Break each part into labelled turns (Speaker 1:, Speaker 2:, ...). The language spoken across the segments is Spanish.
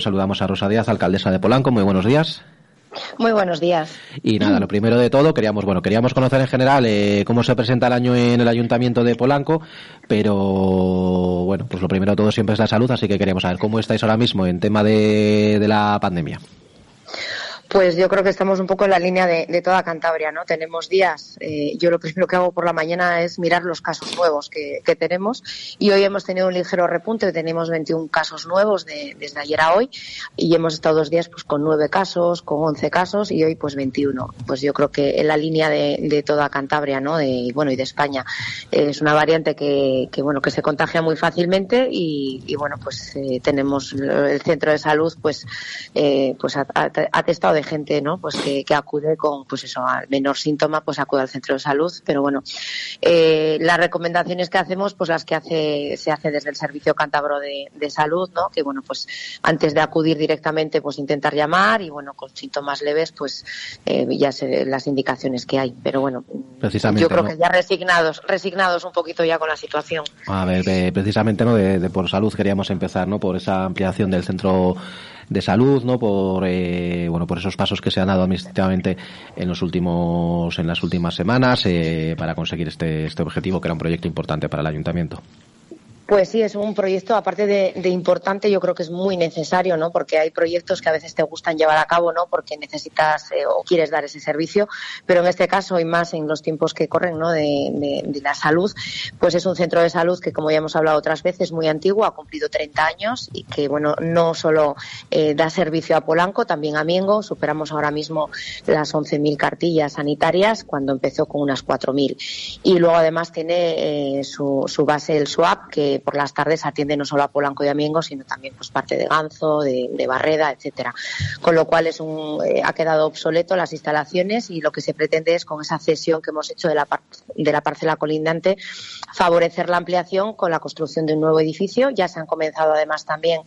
Speaker 1: Saludamos a Rosa Díaz, alcaldesa de Polanco. Muy buenos días.
Speaker 2: Muy buenos días.
Speaker 1: Y nada, lo primero de todo, queríamos, bueno, queríamos conocer en general eh, cómo se presenta el año en el Ayuntamiento de Polanco, pero bueno, pues lo primero de todo siempre es la salud, así que queríamos saber cómo estáis ahora mismo en tema de, de la pandemia.
Speaker 2: Pues yo creo que estamos un poco en la línea de, toda Cantabria, ¿no? Tenemos días, eh, yo lo primero que hago por la mañana es mirar los casos nuevos que, tenemos y hoy hemos tenido un ligero repunte, tenemos 21 casos nuevos desde ayer a hoy y hemos estado dos días pues con nueve casos, con 11 casos y hoy pues 21. Pues yo creo que en la línea de, toda Cantabria, ¿no? De, bueno, y de España. es una variante que, bueno, que se contagia muy fácilmente y, bueno, pues eh, tenemos el centro de salud pues, eh, pues atestado de gente, ¿no? Pues que, acude con, pues eso, al menor síntoma, pues acude al centro de salud. Pero bueno, eh, las recomendaciones que hacemos, pues las que hace, se hace desde el Servicio Cántabro de, Salud, ¿no? Que bueno, pues antes de acudir directamente, pues intentar llamar y bueno, con síntomas leves, pues eh, ya sé las indicaciones que hay. Pero bueno,
Speaker 1: precisamente,
Speaker 2: yo creo que ya resignados, resignados un poquito ya con la situación.
Speaker 1: A ver, precisamente, ¿no? De, por salud queríamos empezar, ¿no? Por esa ampliación del centro de salud, ¿no? Por, eh, bueno, por esos pasos que se han dado administrativamente en los últimos, en las últimas semanas, eh, para conseguir este, este objetivo que era un proyecto importante para el ayuntamiento.
Speaker 2: Pues sí, es un proyecto, aparte de, importante, yo creo que es muy necesario, ¿no? Porque hay proyectos que a veces te gustan llevar a cabo, ¿no? Porque necesitas eh, o quieres dar ese servicio, pero en este caso, y más en los tiempos que corren, ¿no? De, la salud, pues es un centro de salud que, como ya hemos hablado otras veces, muy antiguo, ha cumplido 30 años y que, bueno, no solo eh, da servicio a Polanco, también a Miengo. Superamos ahora mismo las 11.000 cartillas sanitarias cuando empezó con unas 4.000. Y luego, además, tiene eh, su, su base el SWAP, que por las tardes atiende no solo a Polanco y a Miengo, sino también pues parte de Ganzo, de, Barreda, etcétera. Con lo cual es un, eh, ha quedado obsoleto las instalaciones y lo que se pretende es con esa cesión que hemos hecho de la, de la parcela colindante favorecer la ampliación con la construcción de un nuevo edificio. Ya se han comenzado además también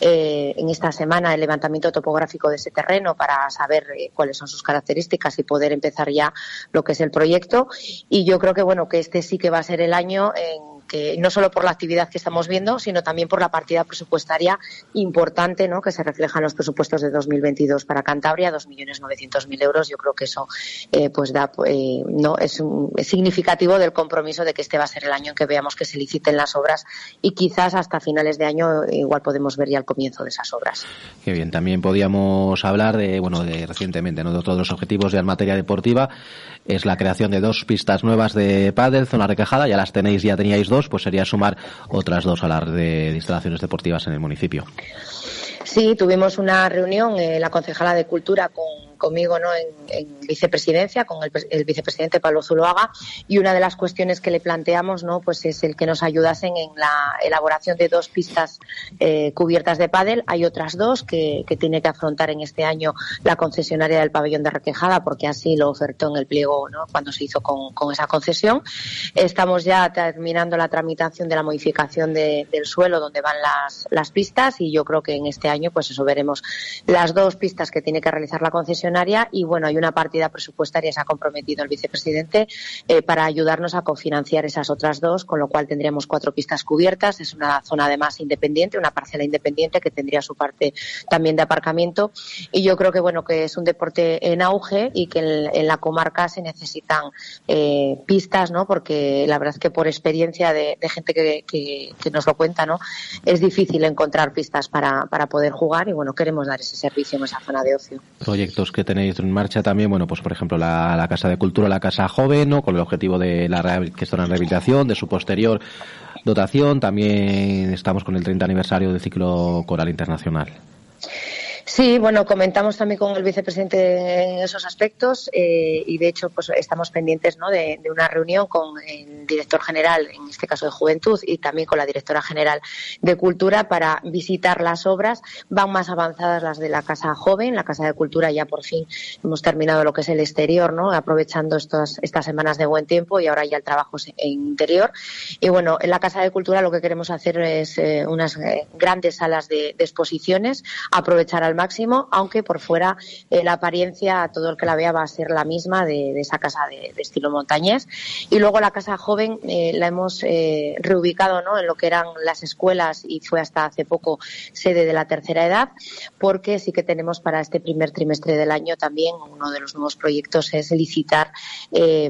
Speaker 2: eh, en esta semana el levantamiento topográfico de ese terreno para saber eh, cuáles son sus características y poder empezar ya lo que es el proyecto. Y yo creo que bueno que este sí que va a ser el año en que no solo por la actividad que estamos viendo, sino también por la partida presupuestaria importante ¿no? que se refleja en los presupuestos de 2022 para Cantabria, 2.900.000 euros. Yo creo que eso eh, pues da, eh, no es, significativo del compromiso de que este va a ser el año en que veamos que se liciten las obras y quizás hasta finales de año igual podemos ver ya el comienzo de esas obras.
Speaker 1: Qué bien. También podíamos hablar de, bueno, de recientemente, ¿no? de todos los objetivos de materia deportiva. Es la creación de dos pistas nuevas de pádel, zona requejada. Ya las tenéis, ya teníais dos pues sería sumar otras dos a la de instalaciones deportivas en el municipio.
Speaker 2: Sí, tuvimos una reunión en la concejala de Cultura con conmigo ¿no? en, vicepresidencia, con el, vicepresidente Pablo Zuloaga, y una de las cuestiones que le planteamos ¿no? pues es el que nos ayudasen en la elaboración de dos pistas eh, cubiertas de pádel. Hay otras dos que, tiene que afrontar en este año la concesionaria del pabellón de Requejada, porque así lo ofertó en el pliego ¿no? cuando se hizo con, esa concesión. Estamos ya terminando la tramitación de la modificación del suelo donde van las, las pistas y yo creo que en este año pues eso veremos las dos pistas que tiene que realizar la concesión y bueno, hay una partida presupuestaria, se ha comprometido el vicepresidente eh, para ayudarnos a cofinanciar esas otras dos, con lo cual tendríamos cuatro pistas cubiertas. Es una zona además independiente, una parcela independiente que tendría su parte también de aparcamiento. Y yo creo que bueno, que es un deporte en auge y que en, la comarca se necesitan eh, pistas, ¿no? Porque la verdad es que por experiencia de, gente que, que, nos lo cuenta, ¿no? Es difícil encontrar pistas para, para poder jugar y bueno, queremos dar ese servicio en esa zona de ocio.
Speaker 1: Proyectos que tenéis en marcha también, bueno, pues por ejemplo la, Casa de Cultura, la Casa Joven, ¿no? Con el objetivo de la que en rehabilitación, de su posterior dotación. También estamos con el 30 aniversario del ciclo coral internacional.
Speaker 2: Sí, bueno, comentamos también con el vicepresidente en esos aspectos eh, y de hecho pues estamos pendientes ¿no? de, una reunión con el director general, en este caso de Juventud, y también con la directora general de Cultura para visitar las obras. Van más avanzadas las de la Casa Joven, la Casa de Cultura ya por fin hemos terminado lo que es el exterior, ¿no? aprovechando estas, semanas de buen tiempo y ahora ya el trabajo en interior. Y bueno, en la Casa de Cultura lo que queremos hacer es eh, unas eh, grandes salas de, de exposiciones, aprovechar al máximo, aunque por fuera la apariencia, todo el que la vea va a ser la misma de, esa casa de, estilo montañés. Y luego la casa joven la hemos reubicado ¿no? en lo que eran las escuelas y fue hasta hace poco sede de la tercera edad, porque sí que tenemos para este primer trimestre del año también uno de los nuevos proyectos es licitar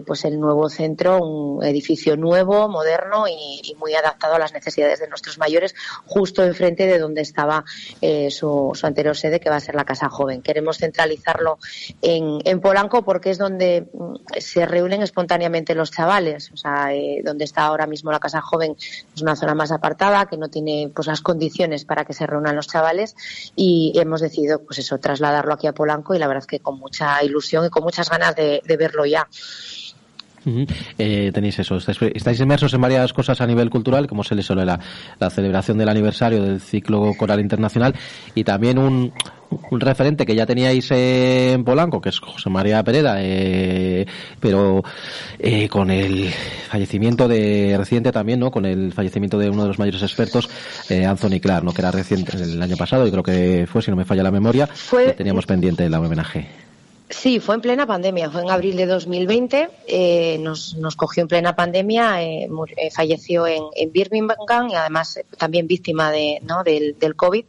Speaker 2: pues el nuevo centro, un edificio nuevo, moderno y, muy adaptado a las necesidades de nuestros mayores, justo enfrente de donde estaba eh, su, anterior sede, que va a ser la Casa Joven. Queremos centralizarlo en, Polanco porque es donde mm, se reúnen espontáneamente los chavales, o sea, eh, donde está ahora mismo la Casa Joven es una zona más apartada que no tiene pues las condiciones para que se reúnan los chavales y hemos decidido pues eso trasladarlo aquí a Polanco y la verdad es que con mucha ilusión y con muchas ganas de verlo ya.
Speaker 1: Eh, tenéis eso, estáis, inmersos en varias cosas a nivel cultural, como se le suele la, la celebración del aniversario del ciclo coral internacional y también un, un referente que ya teníais en Polanco, que es José María Pereda, eh, pero eh, con el fallecimiento de reciente también, ¿no? Con el fallecimiento de uno de los mayores expertos, eh, Anthony Clark, ¿no? Que era reciente el año pasado y creo que fue, si no me falla la memoria, que teníamos pendiente el homenaje.
Speaker 2: Sí, fue en plena pandemia, fue en abril de 2020, eh, nos, nos cogió en plena pandemia, eh, eh, falleció en, en, Birmingham y además también víctima de, ¿no? del, del COVID.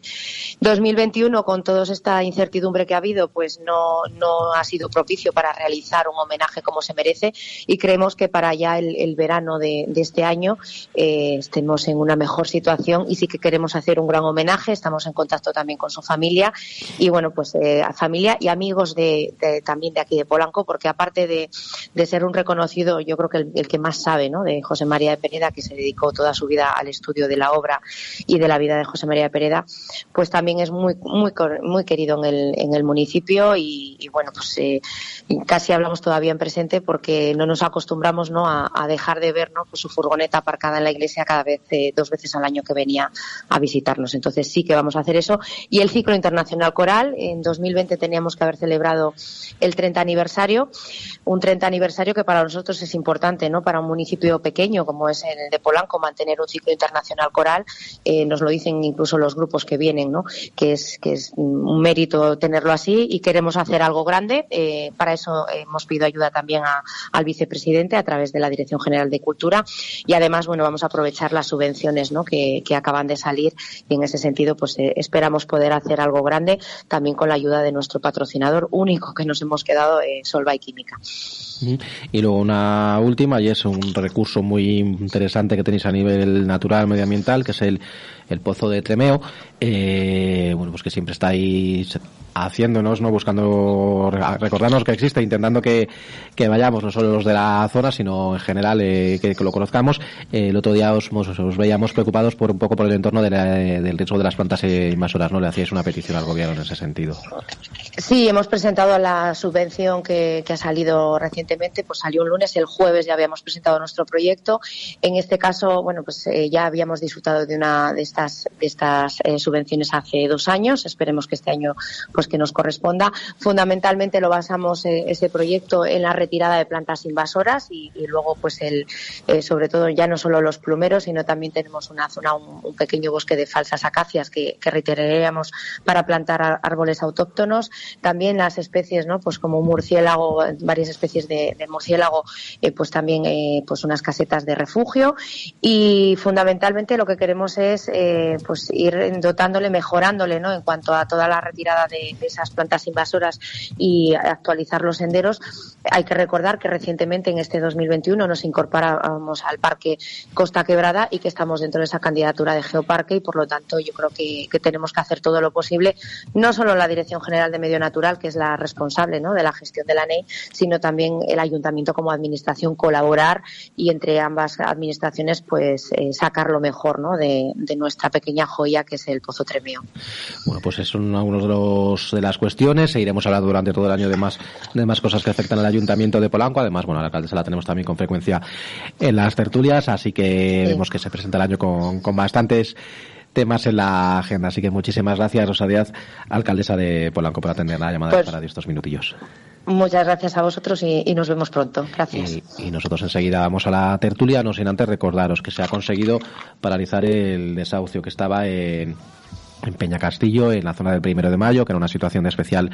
Speaker 2: 2021, con toda esta incertidumbre que ha habido, pues no, no ha sido propicio para realizar un homenaje como se merece y creemos que para ya el, verano de, este año estemos en una mejor situación y sí que queremos hacer un gran homenaje, estamos en contacto también con su familia y bueno, pues a familia y amigos de también de aquí de Polanco, porque aparte de, ser un reconocido, yo creo que el, que más sabe, ¿no? De José María de Pereda, que se dedicó toda su vida al estudio de la obra y de la vida de José María de Pereda, pues también es muy, muy, muy querido en el, en el municipio y, bueno, pues eh, casi hablamos todavía en presente porque no nos acostumbramos, ¿no? A, dejar de ver, ¿no? Pues su furgoneta aparcada en la iglesia cada vez, eh, dos veces al año que venía a visitarnos. Entonces sí que vamos a hacer eso. Y el ciclo internacional coral, en 2020 teníamos que haber celebrado el 30 aniversario, un 30 aniversario que para nosotros es importante, ¿no? Para un municipio pequeño como es el de Polanco mantener un ciclo internacional coral, eh, nos lo dicen incluso los grupos que vienen, ¿no? Que es que es un mérito tenerlo así y queremos hacer algo grande. Eh, para eso hemos pedido ayuda también al vicepresidente a través de la Dirección General de Cultura y además, bueno, vamos a aprovechar las subvenciones, ¿no? Que, acaban de salir y en ese sentido, pues eh, esperamos poder hacer algo grande también con la ayuda de nuestro patrocinador único que nos hemos quedado eh, Solva y Química.
Speaker 1: Y luego una última, y es un recurso muy interesante que tenéis a nivel natural, medioambiental, que es el, el pozo de Tremeo, eh, bueno, pues que siempre estáis haciéndonos, ¿no? Buscando recordarnos que existe, intentando que, que vayamos, no solo los de la zona, sino en general eh, que, lo conozcamos. Eh, el otro día os, os, veíamos preocupados por un poco por el entorno de del riesgo de las plantas invasoras, ¿no? Le hacíais una petición al gobierno en ese sentido.
Speaker 2: Sí, hemos presentado la subvención que, ha salido recientemente, pues salió un lunes, el jueves ya habíamos presentado nuestro proyecto. En este caso, bueno, pues eh, ya habíamos disfrutado de una de estas, de estas subvenciones hace dos años. Esperemos que este año pues que nos corresponda. Fundamentalmente lo basamos eh, ese proyecto en la retirada de plantas invasoras y, luego pues el eh, sobre todo ya no solo los plumeros sino también tenemos una zona un, pequeño bosque de falsas acacias que, que para plantar árboles autóctonos. También las especies, ¿no? Pues como murciélago, varias especies de, murciélago, eh, pues también pues unas casetas de refugio y fundamentalmente lo que queremos es pues ir dotándole, mejorándole, ¿no? En cuanto a toda la retirada de, esas plantas invasoras y actualizar los senderos. Hay que recordar que recientemente en este 2021 nos incorporamos al Parque Costa Quebrada y que estamos dentro de esa candidatura de Geoparque y por lo tanto yo creo que, tenemos que hacer todo lo posible, no solo la Dirección General de Medio Natural, que es la responsable ¿no? de la gestión de la NEI, sino también el Ayuntamiento como administración colaborar y entre ambas administraciones pues eh, sacar lo mejor ¿no? de, nuestra pequeña joya que es el Pozo Tremeo.
Speaker 1: Bueno, pues es uno de los de las cuestiones e iremos hablando durante todo el año de más, de más cosas que afectan al Ayuntamiento de Polanco. Además, bueno, la alcaldesa la tenemos también con frecuencia en las tertulias, así que vemos que se presenta el año con, con bastantes temas en la agenda. Así que muchísimas gracias, Rosa Díaz, alcaldesa de Polanco, por atender la llamada pues, para estos minutillos.
Speaker 2: Muchas gracias a vosotros y, nos vemos pronto. Gracias.
Speaker 1: Y, nosotros enseguida vamos a la tertulia, no sin antes recordaros que se ha conseguido paralizar el desahucio que estaba en en Peña Castillo, en la zona del primero de mayo, que era una situación de especial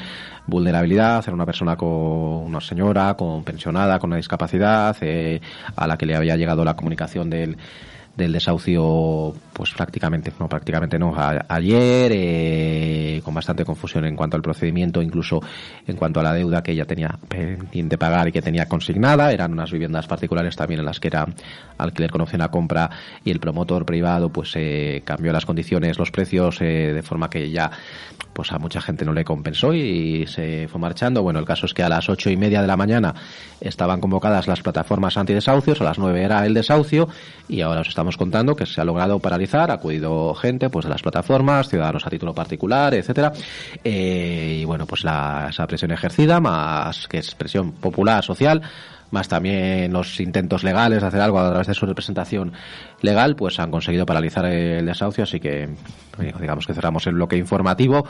Speaker 1: vulnerabilidad, era una persona con una señora, con pensionada, con una discapacidad, eh, a la que le había llegado la comunicación del del desahucio, pues prácticamente, no, prácticamente no, ayer, eh, con bastante confusión en cuanto al procedimiento, incluso en cuanto a la deuda que ella tenía pendiente pagar y que tenía consignada, eran unas viviendas particulares también en las que era alquiler con opción a compra y el promotor privado pues eh, cambió las condiciones, los precios eh, de forma que ya pues a mucha gente no le compensó y se fue marchando. Bueno, el caso es que a las ocho y media de la mañana estaban convocadas las plataformas antidesahucios, a las nueve era el desahucio y ahora os estamos contando que se ha logrado paralizar, ha acudido gente pues de las plataformas, ciudadanos a título particular, etcétera, eh, y bueno, pues la, esa presión ejercida, más que es presión popular, social, más también los intentos legales de hacer algo a través de su representación legal, pues han conseguido paralizar el desahucio, así que digamos que cerramos el bloque informativo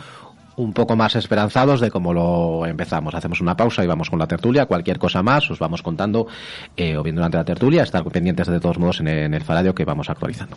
Speaker 1: un poco más esperanzados de cómo lo empezamos. Hacemos una pausa y vamos con la tertulia. Cualquier cosa más os vamos contando eh, o bien durante la tertulia. Estar pendientes de todos modos en, el faradio que vamos actualizando.